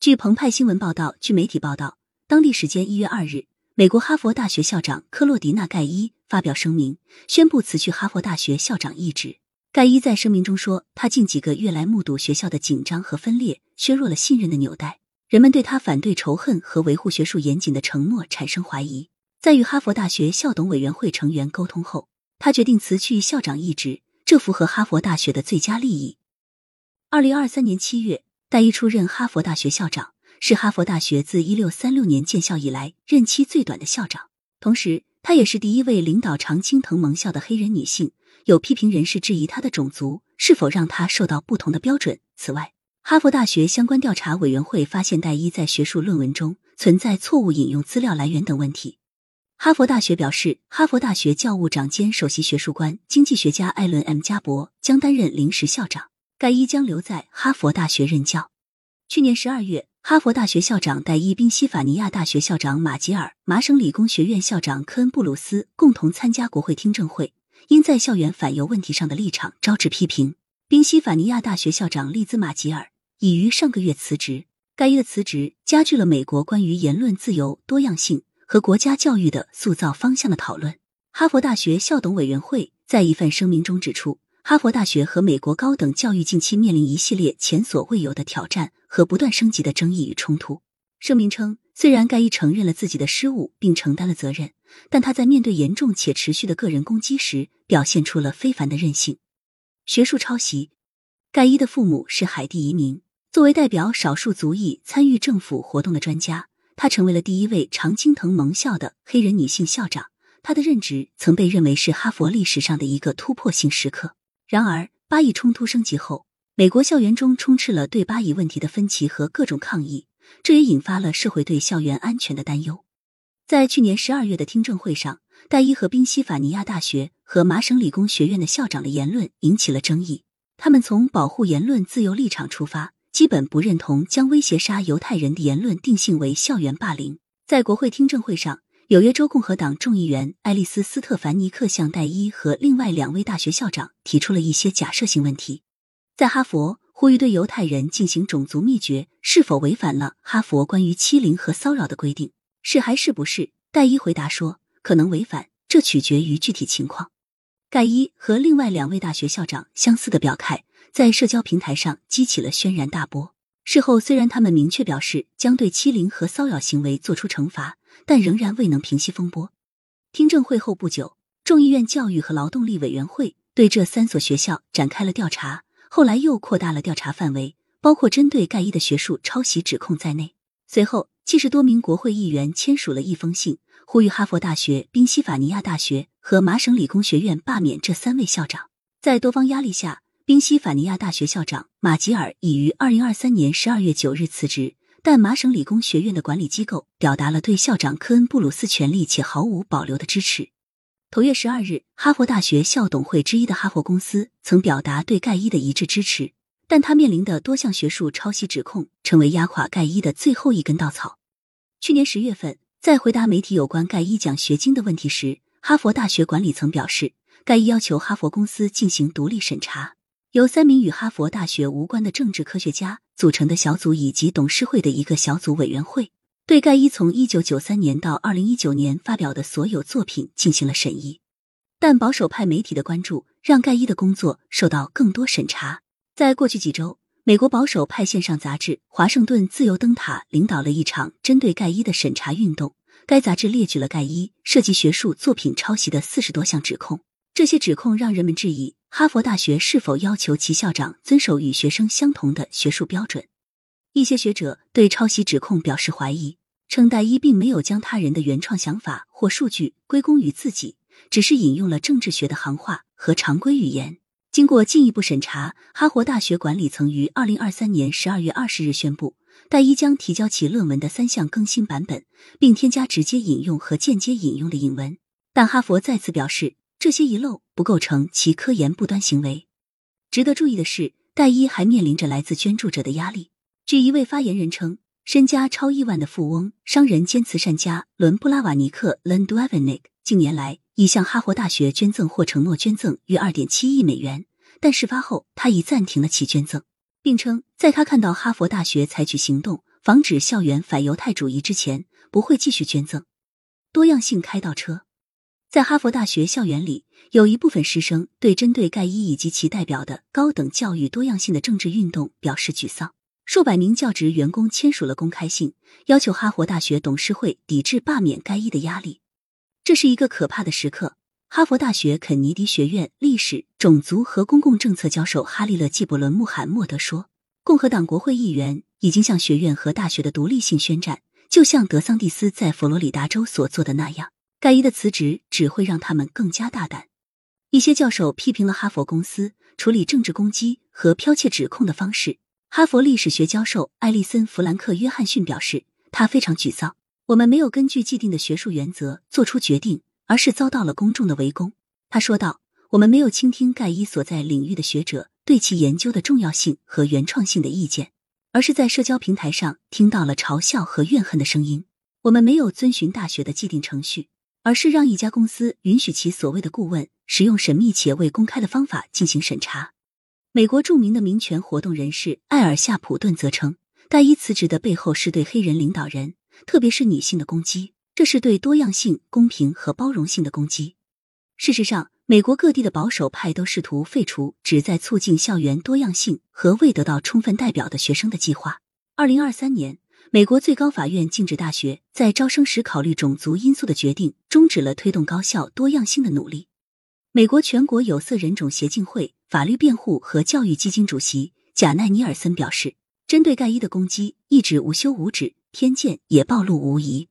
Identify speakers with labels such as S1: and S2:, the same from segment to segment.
S1: 据澎湃新闻报道，据媒体报道，当地时间一月二日，美国哈佛大学校长克洛迪娜·盖伊发表声明，宣布辞去哈佛大学校长一职。盖伊在声明中说，他近几个月来目睹学校的紧张和分裂，削弱了信任的纽带，人们对他反对仇恨和维护学术严谨的承诺产生怀疑。在与哈佛大学校董委员会成员沟通后，他决定辞去校长一职，这符合哈佛大学的最佳利益。二零二三年七月，戴伊出任哈佛大学校长，是哈佛大学自一六三六年建校以来任期最短的校长。同时，她也是第一位领导常青藤盟校的黑人女性。有批评人士质疑她的种族是否让她受到不同的标准。此外，哈佛大学相关调查委员会发现戴伊在学术论文中存在错误引用资料来源等问题。哈佛大学表示，哈佛大学教务长兼首席学术官、经济学家艾伦 ·M· 加伯将担任临时校长。盖伊将留在哈佛大学任教。去年十二月，哈佛大学校长戴伊、宾夕法尼亚大学校长马吉尔、麻省理工学院校长科恩布鲁斯共同参加国会听证会，因在校园反犹问题上的立场招致批评。宾夕法尼亚大学校长利兹马吉尔已于上个月辞职。盖伊的辞职加剧了美国关于言论自由、多样性和国家教育的塑造方向的讨论。哈佛大学校董委员会在一份声明中指出。哈佛大学和美国高等教育近期面临一系列前所未有的挑战和不断升级的争议与冲突。声明称，虽然盖伊承认了自己的失误并承担了责任，但他在面对严重且持续的个人攻击时，表现出了非凡的韧性。学术抄袭，盖伊的父母是海地移民，作为代表少数族裔参与政府活动的专家，她成为了第一位常青藤盟校的黑人女性校长。她的任职曾被认为是哈佛历史上的一个突破性时刻。然而，巴以冲突升级后，美国校园中充斥了对巴以问题的分歧和各种抗议，这也引发了社会对校园安全的担忧。在去年十二月的听证会上，戴伊和宾夕法尼亚大学和麻省理工学院的校长的言论引起了争议。他们从保护言论自由立场出发，基本不认同将威胁杀犹太人的言论定性为校园霸凌。在国会听证会上。纽约州共和党众议员爱丽丝·斯特凡尼克向戴伊和另外两位大学校长提出了一些假设性问题。在哈佛呼吁对犹太人进行种族灭绝，是否违反了哈佛关于欺凌和骚扰的规定？是还是不是？戴伊回答说，可能违反，这取决于具体情况。盖伊和另外两位大学校长相似的表态，在社交平台上激起了轩然大波。事后，虽然他们明确表示将对欺凌和骚扰行为作出惩罚。但仍然未能平息风波。听证会后不久，众议院教育和劳动力委员会对这三所学校展开了调查，后来又扩大了调查范围，包括针对盖伊的学术抄袭指控在内。随后，七十多名国会议员签署了一封信，呼吁哈佛大学、宾夕法尼亚大学和麻省理工学院罢免这三位校长。在多方压力下，宾夕法尼亚大学校长马吉尔已于二零二三年十二月九日辞职。但麻省理工学院的管理机构表达了对校长科恩布鲁斯权力且毫无保留的支持。头月十二日，哈佛大学校董会之一的哈佛公司曾表达对盖伊的一致支持，但他面临的多项学术抄袭指控成为压垮盖伊的最后一根稻草。去年十月份，在回答媒体有关盖伊奖学金的问题时，哈佛大学管理层表示，盖伊要求哈佛公司进行独立审查。由三名与哈佛大学无关的政治科学家组成的小组以及董事会的一个小组委员会，对盖伊从一九九三年到二零一九年发表的所有作品进行了审议。但保守派媒体的关注让盖伊的工作受到更多审查。在过去几周，美国保守派线上杂志《华盛顿自由灯塔》领导了一场针对盖伊的审查运动。该杂志列举了盖伊涉及学术作品抄袭的四十多项指控。这些指控让人们质疑哈佛大学是否要求其校长遵守与学生相同的学术标准。一些学者对抄袭指控表示怀疑，称戴伊并没有将他人的原创想法或数据归功于自己，只是引用了政治学的行话和常规语言。经过进一步审查，哈佛大学管理层于二零二三年十二月二十日宣布，戴伊将提交其论文的三项更新版本，并添加直接引用和间接引用的引文。但哈佛再次表示。这些遗漏不构成其科研不端行为。值得注意的是，戴伊还面临着来自捐助者的压力。据一位发言人称，身家超亿万的富翁、商人兼慈善家伦布拉瓦尼克 （Len d u v a n i k 近年来已向哈佛大学捐赠或承诺捐赠约二点七亿美元，但事发后他已暂停了其捐赠，并称在他看到哈佛大学采取行动防止校园反犹太主义之前，不会继续捐赠。多样性开倒车，在哈佛大学校园里，有一部分师生对针对盖伊以及其代表的高等教育多样性的政治运动表示沮丧。数百名教职员工签署了公开信，要求哈佛大学董事会抵制罢免盖伊的压力。这是一个可怕的时刻。哈佛大学肯尼迪学院历史、种族和公共政策教授哈利勒·纪伯伦·穆罕默德说：“共和党国会议员已经向学院和大学的独立性宣战，就像德桑蒂斯在佛罗里达州所做的那样。盖伊的辞职只会让他们更加大胆。”一些教授批评了哈佛公司处理政治攻击和剽窃指控的方式。哈佛历史学教授艾利森·弗兰克·约翰逊表示，他非常沮丧。我们没有根据既定的学术原则做出决定。而是遭到了公众的围攻。他说道：“我们没有倾听盖伊所在领域的学者对其研究的重要性和原创性的意见，而是在社交平台上听到了嘲笑和怨恨的声音。我们没有遵循大学的既定程序，而是让一家公司允许其所谓的顾问使用神秘且未公开的方法进行审查。”美国著名的民权活动人士艾尔夏普顿则称，戴伊辞职的背后是对黑人领导人，特别是女性的攻击。这是对多样性、公平和包容性的攻击。事实上，美国各地的保守派都试图废除旨在促进校园多样性和未得到充分代表的学生的计划。二零二三年，美国最高法院禁止大学在招生时考虑种族因素的决定，终止了推动高校多样性的努力。美国全国有色人种协进会法律辩护和教育基金主席贾奈尼尔森表示：“针对盖伊的攻击一直无休无止，偏见也暴露无遗。”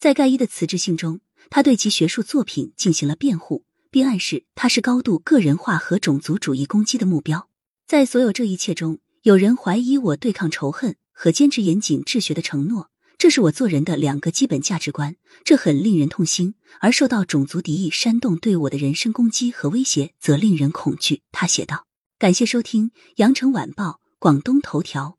S1: 在盖伊的辞职信中，他对其学术作品进行了辩护，并暗示他是高度个人化和种族主义攻击的目标。在所有这一切中，有人怀疑我对抗仇恨和坚持严谨治学的承诺，这是我做人的两个基本价值观。这很令人痛心，而受到种族敌意煽动对我的人身攻击和威胁，则令人恐惧。他写道：“感谢收听羊城晚报广东头条。”